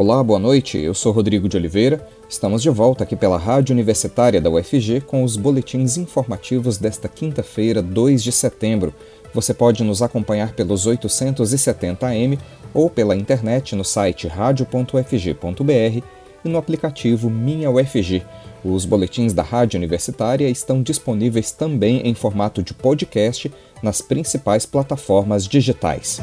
Olá, boa noite. Eu sou Rodrigo de Oliveira. Estamos de volta aqui pela Rádio Universitária da UFG com os boletins informativos desta quinta-feira, 2 de setembro. Você pode nos acompanhar pelos 870 AM ou pela internet no site radio.ufg.br e no aplicativo Minha UFG. Os boletins da Rádio Universitária estão disponíveis também em formato de podcast nas principais plataformas digitais.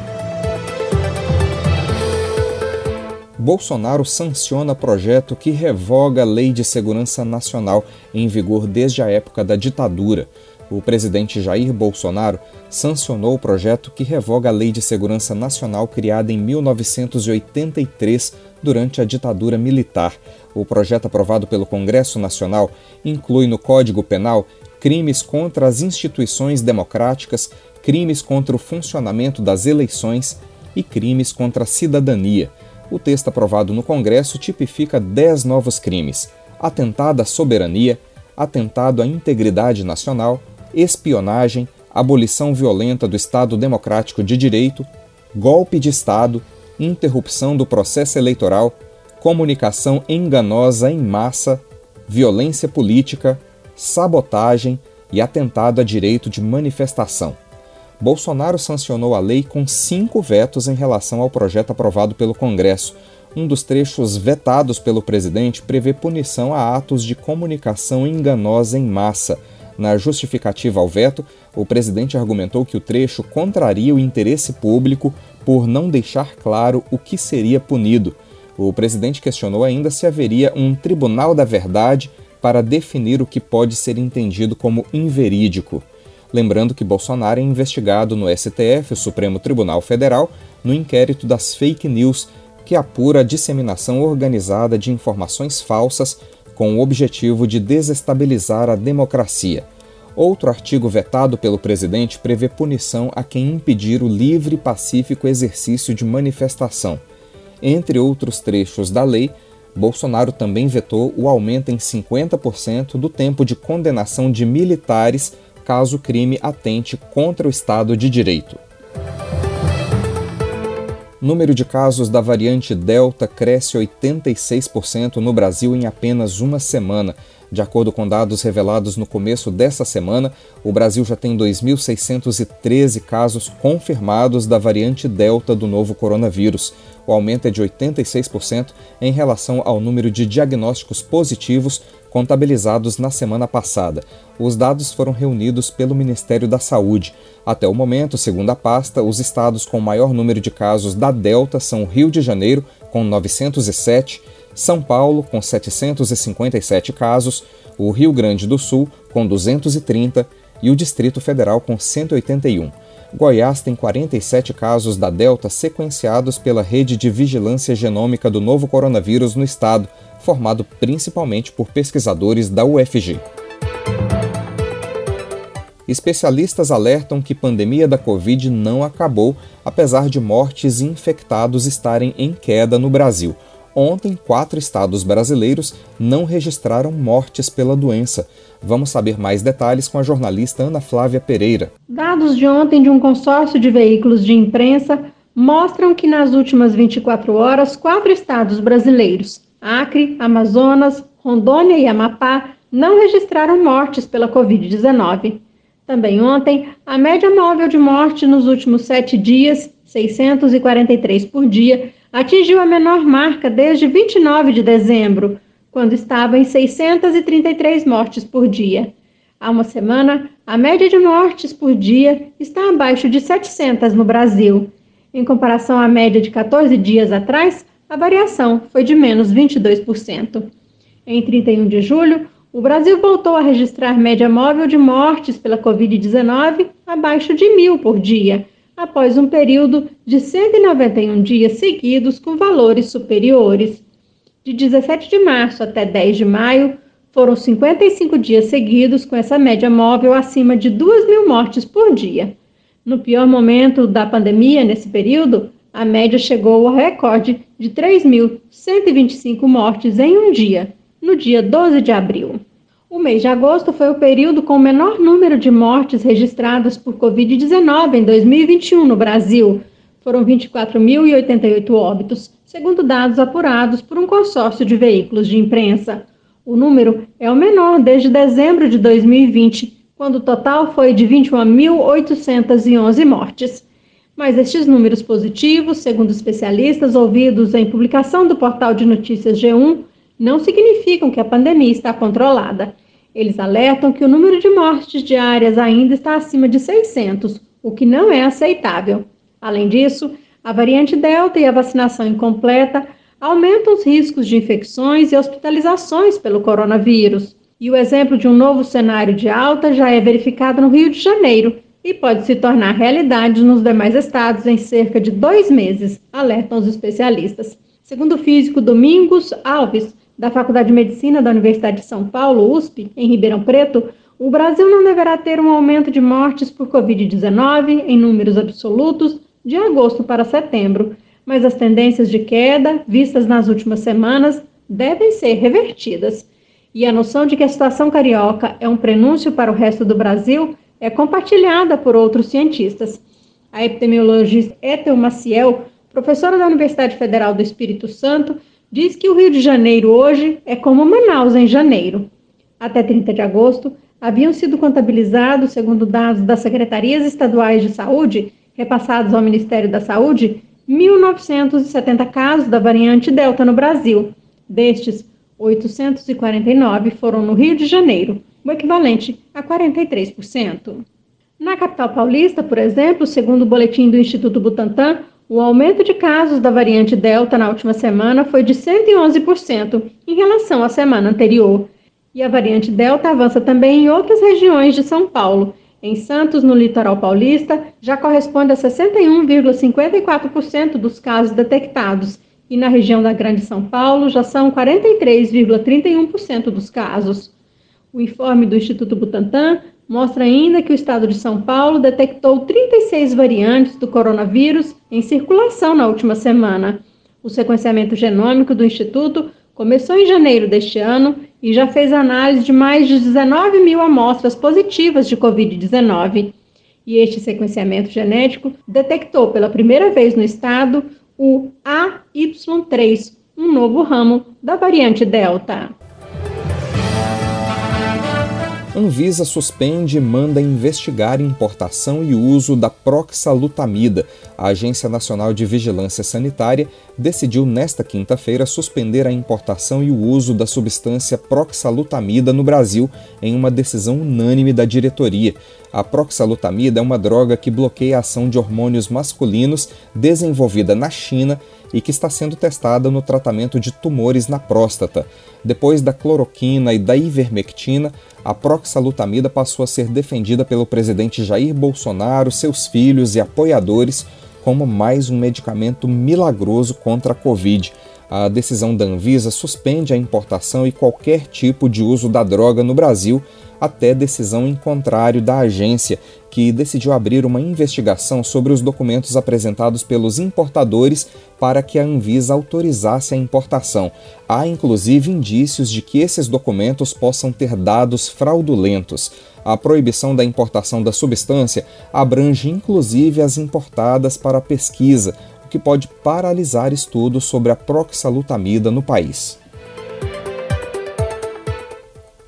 Bolsonaro sanciona projeto que revoga a Lei de Segurança Nacional em vigor desde a época da ditadura. O presidente Jair Bolsonaro sancionou o projeto que revoga a Lei de Segurança Nacional criada em 1983 durante a ditadura militar. O projeto aprovado pelo Congresso Nacional inclui no Código Penal crimes contra as instituições democráticas, crimes contra o funcionamento das eleições e crimes contra a cidadania. O texto aprovado no Congresso tipifica 10 novos crimes: atentado à soberania, atentado à integridade nacional, espionagem, abolição violenta do Estado Democrático de Direito, golpe de Estado, interrupção do processo eleitoral, comunicação enganosa em massa, violência política, sabotagem e atentado a direito de manifestação. Bolsonaro sancionou a lei com cinco vetos em relação ao projeto aprovado pelo Congresso. Um dos trechos vetados pelo presidente prevê punição a atos de comunicação enganosa em massa. Na justificativa ao veto, o presidente argumentou que o trecho contraria o interesse público por não deixar claro o que seria punido. O presidente questionou ainda se haveria um tribunal da verdade para definir o que pode ser entendido como inverídico. Lembrando que Bolsonaro é investigado no STF, o Supremo Tribunal Federal, no inquérito das fake news, que apura a disseminação organizada de informações falsas com o objetivo de desestabilizar a democracia. Outro artigo vetado pelo presidente prevê punição a quem impedir o livre e pacífico exercício de manifestação. Entre outros trechos da lei, Bolsonaro também vetou o aumento em 50% do tempo de condenação de militares caso o crime atente contra o Estado de Direito. Número de casos da variante Delta cresce 86% no Brasil em apenas uma semana. De acordo com dados revelados no começo dessa semana, o Brasil já tem 2.613 casos confirmados da variante Delta do novo coronavírus. O aumento é de 86% em relação ao número de diagnósticos positivos contabilizados na semana passada. Os dados foram reunidos pelo Ministério da Saúde. Até o momento, segundo a pasta, os estados com maior número de casos da Delta são Rio de Janeiro, com 907, São Paulo, com 757 casos, o Rio Grande do Sul, com 230 e o Distrito Federal, com 181. Goiás tem 47 casos da Delta sequenciados pela rede de vigilância genômica do novo coronavírus no estado, formado principalmente por pesquisadores da UFG. Especialistas alertam que pandemia da Covid não acabou, apesar de mortes e infectados estarem em queda no Brasil. Ontem, quatro estados brasileiros não registraram mortes pela doença. Vamos saber mais detalhes com a jornalista Ana Flávia Pereira. Dados de ontem de um consórcio de veículos de imprensa mostram que nas últimas 24 horas, quatro estados brasileiros, Acre, Amazonas, Rondônia e Amapá não registraram mortes pela Covid-19. Também ontem, a média móvel de morte nos últimos sete dias, 643 por dia, atingiu a menor marca desde 29 de dezembro, quando estava em 633 mortes por dia. Há uma semana, a média de mortes por dia está abaixo de 700 no Brasil. Em comparação à média de 14 dias atrás, a variação foi de menos 22%. Em 31 de julho, o Brasil voltou a registrar média móvel de mortes pela Covid-19 abaixo de mil por dia, após um período de 191 dias seguidos com valores superiores. De 17 de março até 10 de maio, foram 55 dias seguidos com essa média móvel acima de 2 mil mortes por dia. No pior momento da pandemia, nesse período, a média chegou ao recorde de 3.125 mortes em um dia, no dia 12 de abril. O mês de agosto foi o período com o menor número de mortes registradas por Covid-19 em 2021 no Brasil. Foram 24.088 óbitos, segundo dados apurados por um consórcio de veículos de imprensa. O número é o menor desde dezembro de 2020, quando o total foi de 21.811 mortes. Mas estes números positivos, segundo especialistas ouvidos em publicação do portal de notícias G1, não significam que a pandemia está controlada. Eles alertam que o número de mortes diárias ainda está acima de 600, o que não é aceitável. Além disso, a variante Delta e a vacinação incompleta aumentam os riscos de infecções e hospitalizações pelo coronavírus. E o exemplo de um novo cenário de alta já é verificado no Rio de Janeiro e pode se tornar realidade nos demais estados em cerca de dois meses, alertam os especialistas. Segundo o físico Domingos Alves, da Faculdade de Medicina da Universidade de São Paulo, USP, em Ribeirão Preto, o Brasil não deverá ter um aumento de mortes por Covid-19 em números absolutos de agosto para setembro, mas as tendências de queda vistas nas últimas semanas devem ser revertidas. E a noção de que a situação carioca é um prenúncio para o resto do Brasil é compartilhada por outros cientistas. A epidemiologista Ethel Maciel, professora da Universidade Federal do Espírito Santo, diz que o Rio de Janeiro hoje é como Manaus em janeiro. Até 30 de agosto, haviam sido contabilizados, segundo dados das secretarias estaduais de saúde, repassados ao Ministério da Saúde, 1.970 casos da variante Delta no Brasil. Destes, 849 foram no Rio de Janeiro, o equivalente a 43%. Na capital paulista, por exemplo, segundo o boletim do Instituto Butantan, o aumento de casos da variante Delta na última semana foi de 111% em relação à semana anterior. E a variante Delta avança também em outras regiões de São Paulo, em Santos, no litoral paulista, já corresponde a 61,54% dos casos detectados, e na região da Grande São Paulo já são 43,31% dos casos. O informe do Instituto Butantan mostra ainda que o estado de São Paulo detectou 36 variantes do coronavírus em circulação na última semana. O sequenciamento genômico do Instituto começou em janeiro deste ano e já fez análise de mais de 19 mil amostras positivas de Covid-19. E este sequenciamento genético detectou pela primeira vez no estado o AY3, um novo ramo da variante Delta. Anvisa suspende e manda investigar importação e uso da proxalutamida. A Agência Nacional de Vigilância Sanitária decidiu nesta quinta-feira suspender a importação e o uso da substância proxalutamida no Brasil em uma decisão unânime da diretoria. A proxalutamida é uma droga que bloqueia a ação de hormônios masculinos desenvolvida na China e que está sendo testada no tratamento de tumores na próstata. Depois da cloroquina e da ivermectina, a proxalutamida passou a ser defendida pelo presidente Jair Bolsonaro, seus filhos e apoiadores como mais um medicamento milagroso contra a Covid. A decisão da Anvisa suspende a importação e qualquer tipo de uso da droga no Brasil até decisão em contrário da agência, que decidiu abrir uma investigação sobre os documentos apresentados pelos importadores para que a Anvisa autorizasse a importação. Há inclusive indícios de que esses documentos possam ter dados fraudulentos. A proibição da importação da substância abrange inclusive as importadas para pesquisa, o que pode paralisar estudos sobre a proxalutamida no país.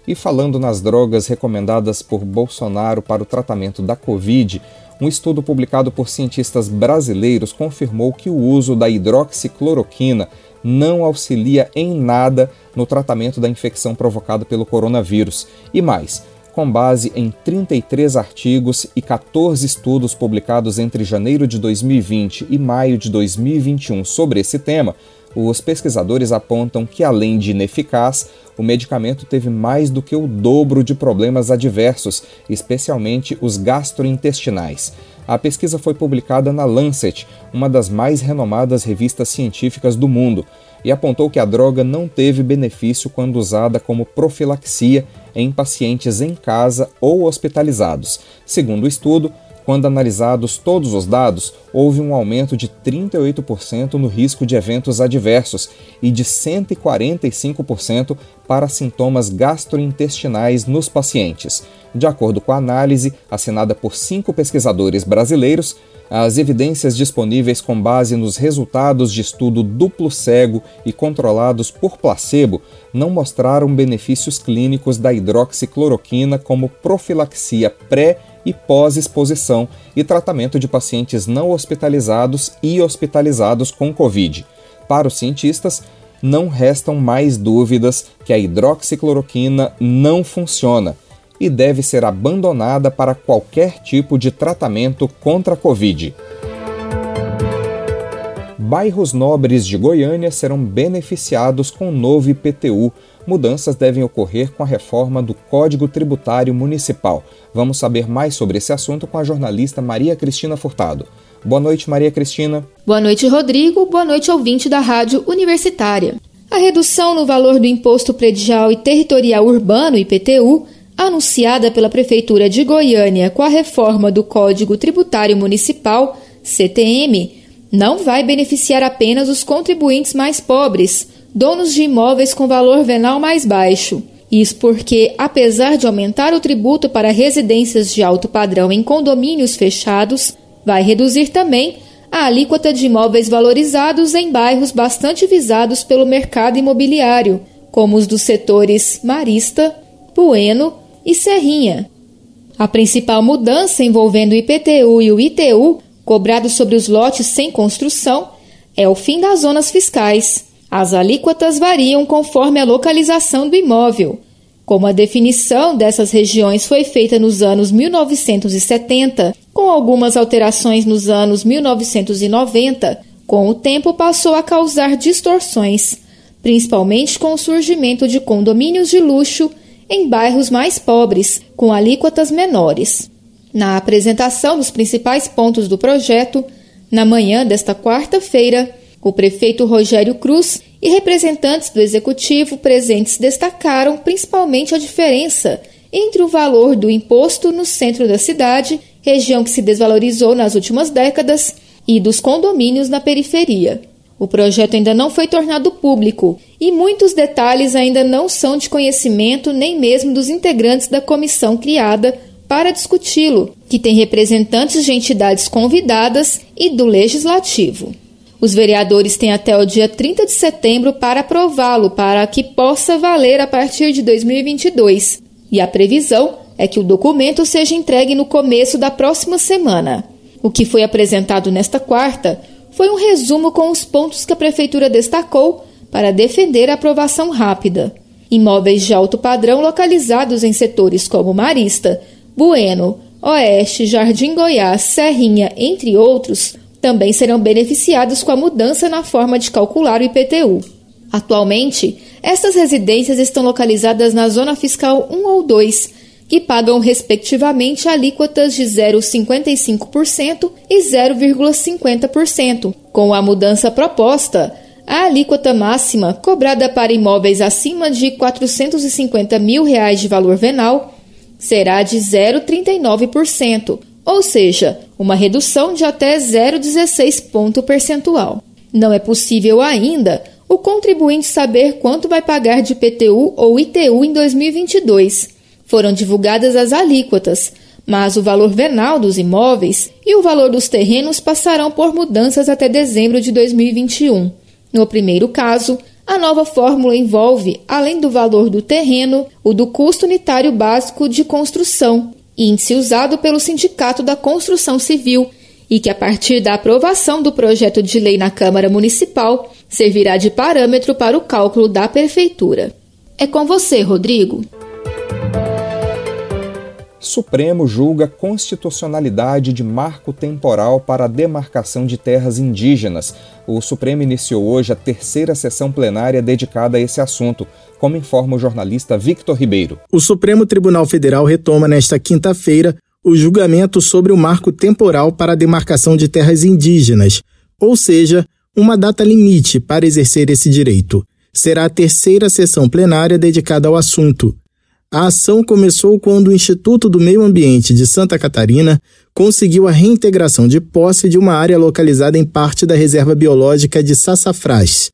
E falando nas drogas recomendadas por Bolsonaro para o tratamento da Covid, um estudo publicado por cientistas brasileiros confirmou que o uso da hidroxicloroquina não auxilia em nada no tratamento da infecção provocada pelo coronavírus. E mais, com base em 33 artigos e 14 estudos publicados entre janeiro de 2020 e maio de 2021 sobre esse tema, os pesquisadores apontam que, além de ineficaz, o medicamento teve mais do que o dobro de problemas adversos, especialmente os gastrointestinais. A pesquisa foi publicada na Lancet, uma das mais renomadas revistas científicas do mundo, e apontou que a droga não teve benefício quando usada como profilaxia em pacientes em casa ou hospitalizados. Segundo o estudo, Quando analisados todos os dados, houve um aumento de 38% no risco de eventos adversos e de 145% para sintomas gastrointestinais nos pacientes. De acordo com a análise assinada por cinco pesquisadores brasileiros, as evidências disponíveis com base nos resultados de estudo duplo cego e controlados por placebo não mostraram benefícios clínicos da hidroxicloroquina como profilaxia pré e pós-exposição e tratamento de pacientes não hospitalizados e hospitalizados com Covid. Para os cientistas, não restam mais dúvidas que a hidroxicloroquina não funciona e deve ser abandonada para qualquer tipo de tratamento contra a Covid. Bairros nobres de Goiânia serão beneficiados com o novo IPTU. Mudanças devem ocorrer com a reforma do Código Tributário Municipal. Vamos saber mais sobre esse assunto com a jornalista Maria Cristina Furtado. Boa noite, Maria Cristina. Boa noite, Rodrigo. Boa noite, ouvinte da Rádio Universitária. A redução no valor do Imposto Predial e Territorial Urbano, IPTU, anunciada pela Prefeitura de Goiânia com a reforma do Código Tributário Municipal, CTM, não vai beneficiar apenas os contribuintes mais pobres, donos de imóveis com valor venal mais baixo. Isso porque, apesar de aumentar o tributo para residências de alto padrão em condomínios fechados, vai reduzir também a alíquota de imóveis valorizados em bairros bastante visados pelo mercado imobiliário, como os dos setores Marista, Bueno e Serrinha. A principal mudança envolvendo o IPTU e o ITU, cobrados sobre os lotes sem construção, é o fim das zonas fiscais. As alíquotas variam conforme a localização do imóvel. Como a definição dessas regiões foi feita nos anos 1970, com algumas alterações nos anos 1990, com o tempo passou a causar distorções, principalmente com o surgimento de condomínios de luxo em bairros mais pobres, com alíquotas menores. Na apresentação dos principais pontos do projeto, na manhã desta quarta-feira, o prefeito Rogério Cruz e representantes do executivo presentes destacaram principalmente a diferença entre o valor do imposto no centro da cidade, região que se desvalorizou nas últimas décadas, e dos condomínios na periferia. O projeto ainda não foi tornado público e muitos detalhes ainda não são de conhecimento nem mesmo dos integrantes da comissão criada para discuti-lo, que tem representantes de entidades convidadas e do legislativo. Os vereadores têm até o dia 30 de setembro para aprová-lo, para que possa valer a partir de 2022. E a previsão é que o documento seja entregue no começo da próxima semana. O que foi apresentado nesta quarta foi um resumo com os pontos que a Prefeitura destacou para defender a aprovação rápida. Imóveis de alto padrão localizados em setores como Marista, Bueno, Oeste, Jardim Goiás, Serrinha, entre outros, também serão beneficiados com a mudança na forma de calcular o IPTU. Atualmente, essas residências estão localizadas na Zona Fiscal 1 ou 2, que pagam respectivamente alíquotas de 0,55% e 0,50%. Com a mudança proposta, a alíquota máxima cobrada para imóveis acima de 450 mil reais de valor venal será de 0,39%, ou seja, uma redução de até 0,16 ponto percentual. Não é possível ainda o contribuinte saber quanto vai pagar de PTU ou ITU em 2022 foram divulgadas as alíquotas, mas o valor venal dos imóveis e o valor dos terrenos passarão por mudanças até dezembro de 2021. No primeiro caso, a nova fórmula envolve, além do valor do terreno, o do custo unitário básico de construção, índice usado pelo Sindicato da Construção Civil, e que, a partir da aprovação do projeto de lei na Câmara Municipal, servirá de parâmetro para o cálculo da Prefeitura. É com você, Rodrigo. Supremo julga constitucionalidade de marco temporal para a demarcação de terras indígenas. O Supremo iniciou hoje a terceira sessão plenária dedicada a esse assunto, como informa o jornalista Victor Ribeiro. O Supremo Tribunal Federal retoma nesta quinta-feira o julgamento sobre o marco temporal para a demarcação de terras indígenas, ou seja, uma data limite para exercer esse direito. Será a terceira sessão plenária dedicada ao assunto. A ação começou quando o Instituto do Meio Ambiente de Santa Catarina conseguiu a reintegração de posse de uma área localizada em parte da reserva biológica de Sassafrás.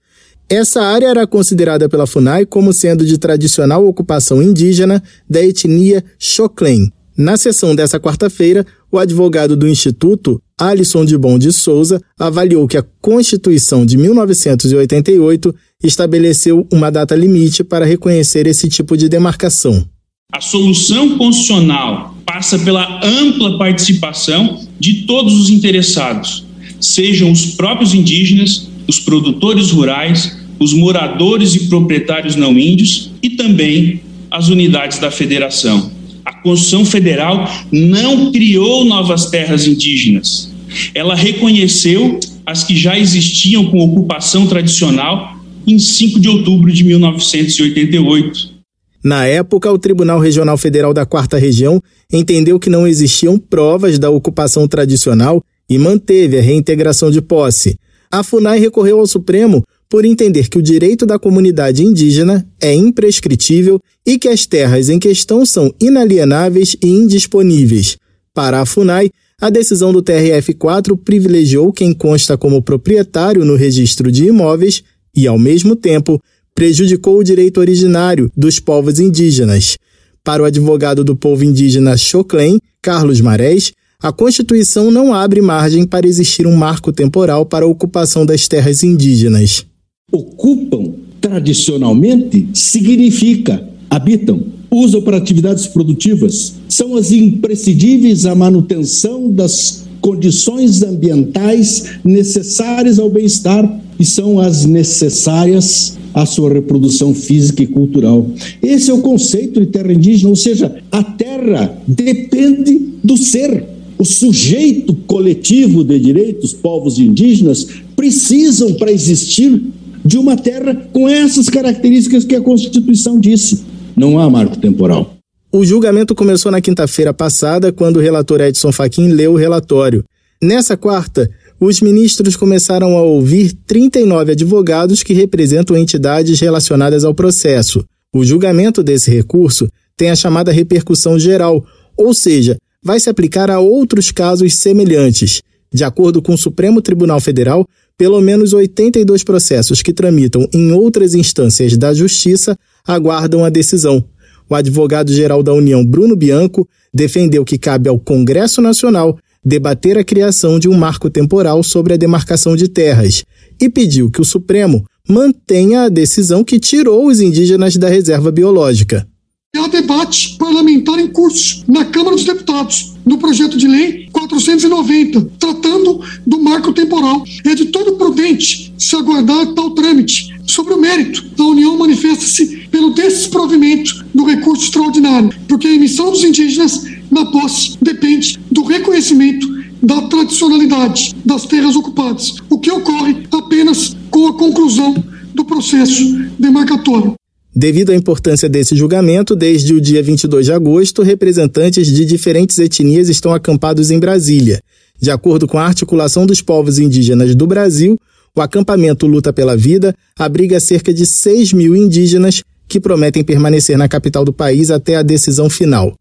Essa área era considerada pela FUNAI como sendo de tradicional ocupação indígena da etnia Xoclen. Na sessão dessa quarta-feira, o advogado do Instituto, Alisson de Bom de Souza, avaliou que a Constituição de 1988 estabeleceu uma data limite para reconhecer esse tipo de demarcação. A solução constitucional passa pela ampla participação de todos os interessados, sejam os próprios indígenas, os produtores rurais, os moradores e proprietários não índios e também as unidades da federação. A Constituição Federal não criou novas terras indígenas. Ela reconheceu as que já existiam com ocupação tradicional em 5 de outubro de 1988. Na época, o Tribunal Regional Federal da Quarta Região entendeu que não existiam provas da ocupação tradicional e manteve a reintegração de posse. A FUNAI recorreu ao Supremo por entender que o direito da comunidade indígena é imprescritível e que as terras em questão são inalienáveis e indisponíveis. Para a FUNAI, a decisão do TRF4 privilegiou quem consta como proprietário no registro de imóveis e, ao mesmo tempo, prejudicou o direito originário dos povos indígenas. Para o advogado do povo indígena Choclen, Carlos Marés, a Constituição não abre margem para existir um marco temporal para a ocupação das terras indígenas. Ocupam tradicionalmente significa habitam, usam para atividades produtivas, são as imprescindíveis à manutenção das condições ambientais necessárias ao bem-estar e são as necessárias à sua reprodução física e cultural. Esse é o conceito de terra indígena, ou seja, a terra depende do ser. O sujeito coletivo de direitos, povos indígenas, precisam para existir de uma terra com essas características que a Constituição disse. Não há marco temporal. O julgamento começou na quinta-feira passada, quando o relator Edson Fachin leu o relatório. Nessa quarta, os ministros começaram a ouvir 39 advogados que representam entidades relacionadas ao processo. O julgamento desse recurso tem a chamada repercussão geral, ou seja, vai se aplicar a outros casos semelhantes. De acordo com o Supremo Tribunal Federal, pelo menos 82 processos que tramitam em outras instâncias da Justiça aguardam a decisão. O advogado-geral da União, Bruno Bianco, defendeu que cabe ao Congresso Nacional debater a criação de um marco temporal sobre a demarcação de terras e pediu que o Supremo mantenha a decisão que tirou os indígenas da reserva biológica. Há debate parlamentar em curso na Câmara dos Deputados no projeto de lei 490, tratando do marco temporal. É de todo prudente se aguardar tal trâmite. Sobre o mérito, a União manifesta-se pelo desprovimento do recurso extraordinário, porque a emissão dos indígenas na posse depende do reconhecimento da tradicionalidade das terras ocupadas, o que ocorre apenas com a conclusão do processo demarcatório. Devido à importância desse julgamento, desde o dia 22 de agosto, representantes de diferentes etnias estão acampados em Brasília. De acordo com a Articulação dos Povos Indígenas do Brasil, o acampamento Luta pela Vida abriga cerca de 6 mil indígenas que prometem permanecer na capital do país até a decisão final.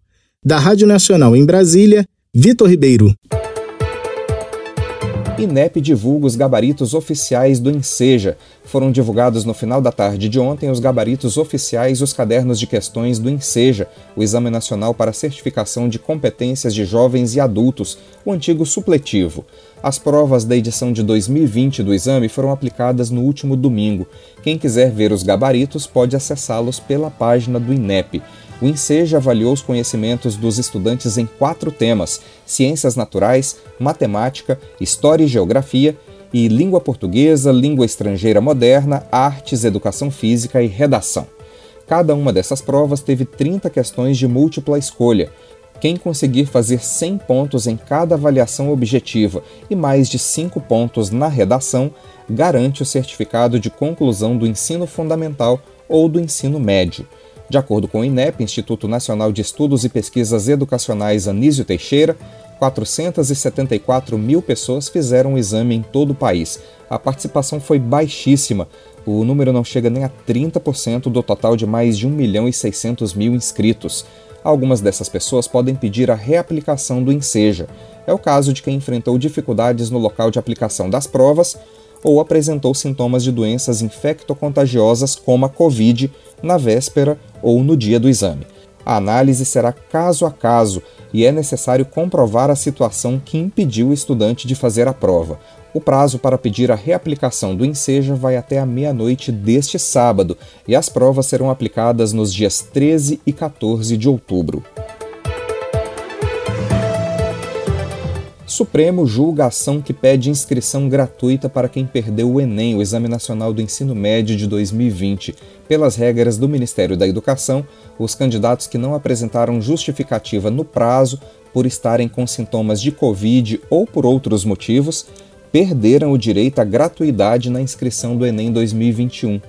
Da Rádio Nacional em Brasília, Vitor Ribeiro. INEP divulga os gabaritos oficiais do INSEJA. Foram divulgados no final da tarde de ontem os gabaritos oficiais e os cadernos de questões do INSEJA, o Exame Nacional para Certificação de Competências de Jovens e Adultos, o antigo supletivo. As provas da edição de 2020 do exame foram aplicadas no último domingo. Quem quiser ver os gabaritos pode acessá-los pela página do INEP. O INSEJA avaliou os conhecimentos dos estudantes em quatro temas: ciências naturais, matemática, história e geografia, e língua portuguesa, língua estrangeira moderna, artes, educação física e redação. Cada uma dessas provas teve 30 questões de múltipla escolha. Quem conseguir fazer 100 pontos em cada avaliação objetiva e mais de 5 pontos na redação garante o certificado de conclusão do ensino fundamental ou do ensino médio. De acordo com o INEP, Instituto Nacional de Estudos e Pesquisas Educacionais Anísio Teixeira, 474 mil pessoas fizeram o exame em todo o país. A participação foi baixíssima. O número não chega nem a 30% do total de mais de 1 milhão e 600 mil inscritos. Algumas dessas pessoas podem pedir a reaplicação do Enseja. É o caso de quem enfrentou dificuldades no local de aplicação das provas ou apresentou sintomas de doenças infectocontagiosas como a Covid na véspera ou no dia do exame. A análise será caso a caso e é necessário comprovar a situação que impediu o estudante de fazer a prova. O prazo para pedir a reaplicação do Enseja vai até a meia-noite deste sábado e as provas serão aplicadas nos dias 13 e 14 de outubro. Supremo julga a ação que pede inscrição gratuita para quem perdeu o Enem, o Exame Nacional do Ensino Médio de 2020. Pelas regras do Ministério da Educação, os candidatos que não apresentaram justificativa no prazo por estarem com sintomas de Covid ou por outros motivos, perderam o direito à gratuidade na inscrição do Enem 2021.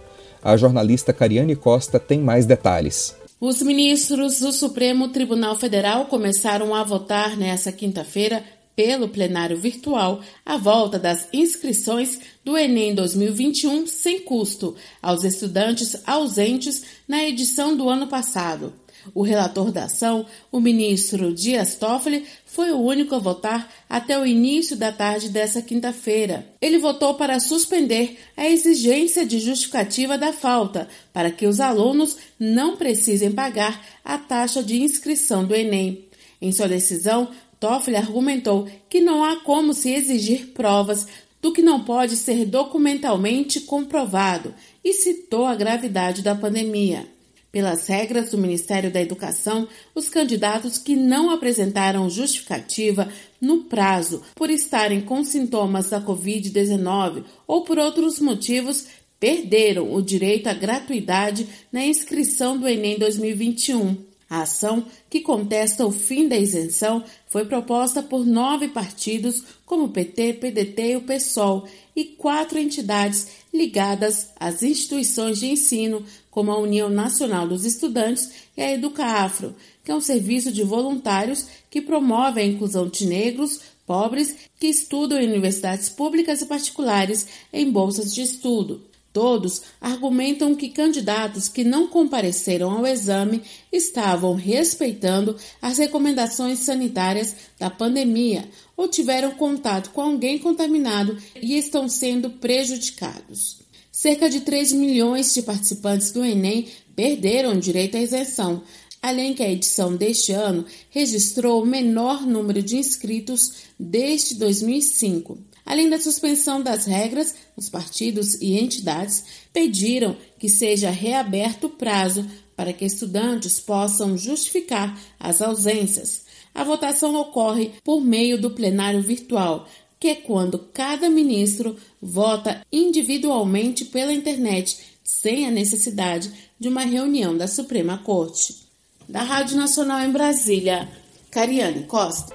A jornalista Cariane Costa tem mais detalhes. Os ministros do Supremo Tribunal Federal começaram a votar nesta quinta-feira pelo plenário virtual a volta das inscrições do Enem 2021 sem custo aos estudantes ausentes na edição do ano passado. O relator da ação, o ministro Dias Toffoli, foi o único a votar até o início da tarde dessa quinta-feira. Ele votou para suspender a exigência de justificativa da falta, para que os alunos não precisem pagar a taxa de inscrição do Enem. Em sua decisão, Toffoli argumentou que não há como se exigir provas do que não pode ser documentalmente comprovado e citou a gravidade da pandemia. Pelas regras do Ministério da Educação, os candidatos que não apresentaram justificativa no prazo por estarem com sintomas da Covid-19 ou por outros motivos perderam o direito à gratuidade na inscrição do Enem 2021. A ação, que contesta o fim da isenção, foi proposta por nove partidos, como o PT, PDT e o PSOL, e quatro entidades ligadas às instituições de ensino, como a União Nacional dos Estudantes e a Educaafro, que é um serviço de voluntários que promove a inclusão de negros, pobres que estudam em universidades públicas e particulares em bolsas de estudo. Todos argumentam que candidatos que não compareceram ao exame estavam respeitando as recomendações sanitárias da pandemia ou tiveram contato com alguém contaminado e estão sendo prejudicados. Cerca de 3 milhões de participantes do Enem perderam direito à isenção, além que a edição deste ano registrou o menor número de inscritos desde 2005. Além da suspensão das regras, os partidos e entidades pediram que seja reaberto o prazo para que estudantes possam justificar as ausências. A votação ocorre por meio do plenário virtual, que é quando cada ministro vota individualmente pela internet, sem a necessidade de uma reunião da Suprema Corte. Da Rádio Nacional em Brasília, Cariane Costa.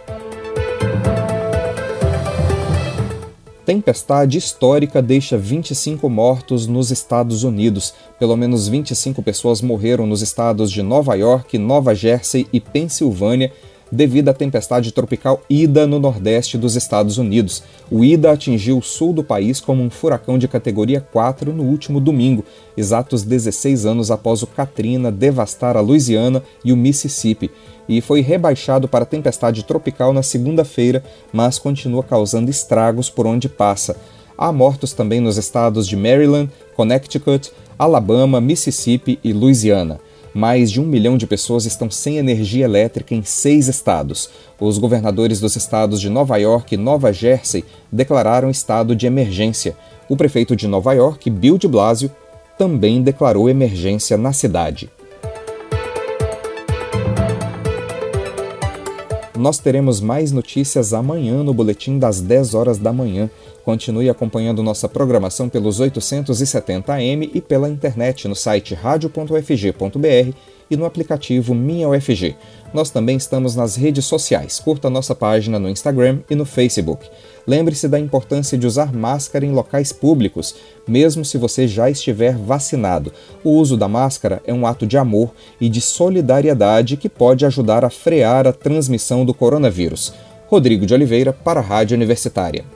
Tempestade histórica deixa 25 mortos nos Estados Unidos. Pelo menos 25 pessoas morreram nos estados de Nova York, Nova Jersey e Pensilvânia devido à tempestade tropical Ida no nordeste dos Estados Unidos. O Ida atingiu o sul do país como um furacão de categoria 4 no último domingo, exatos 16 anos após o Katrina devastar a Louisiana e o Mississippi, e foi rebaixado para tempestade tropical na segunda-feira, mas continua causando estragos por onde passa. Há mortos também nos estados de Maryland, Connecticut, Alabama, Mississippi e Louisiana. Mais de um milhão de pessoas estão sem energia elétrica em seis estados. Os governadores dos estados de Nova York e Nova Jersey declararam estado de emergência. O prefeito de Nova York, Bill de Blasio, também declarou emergência na cidade. Nós teremos mais notícias amanhã no boletim das 10 horas da manhã. Continue acompanhando nossa programação pelos 870 AM e pela internet no site radio.ufg.br e no aplicativo Minha UFG. Nós também estamos nas redes sociais. Curta nossa página no Instagram e no Facebook. Lembre-se da importância de usar máscara em locais públicos, mesmo se você já estiver vacinado. O uso da máscara é um ato de amor e de solidariedade que pode ajudar a frear a transmissão do coronavírus. Rodrigo de Oliveira, para a Rádio Universitária.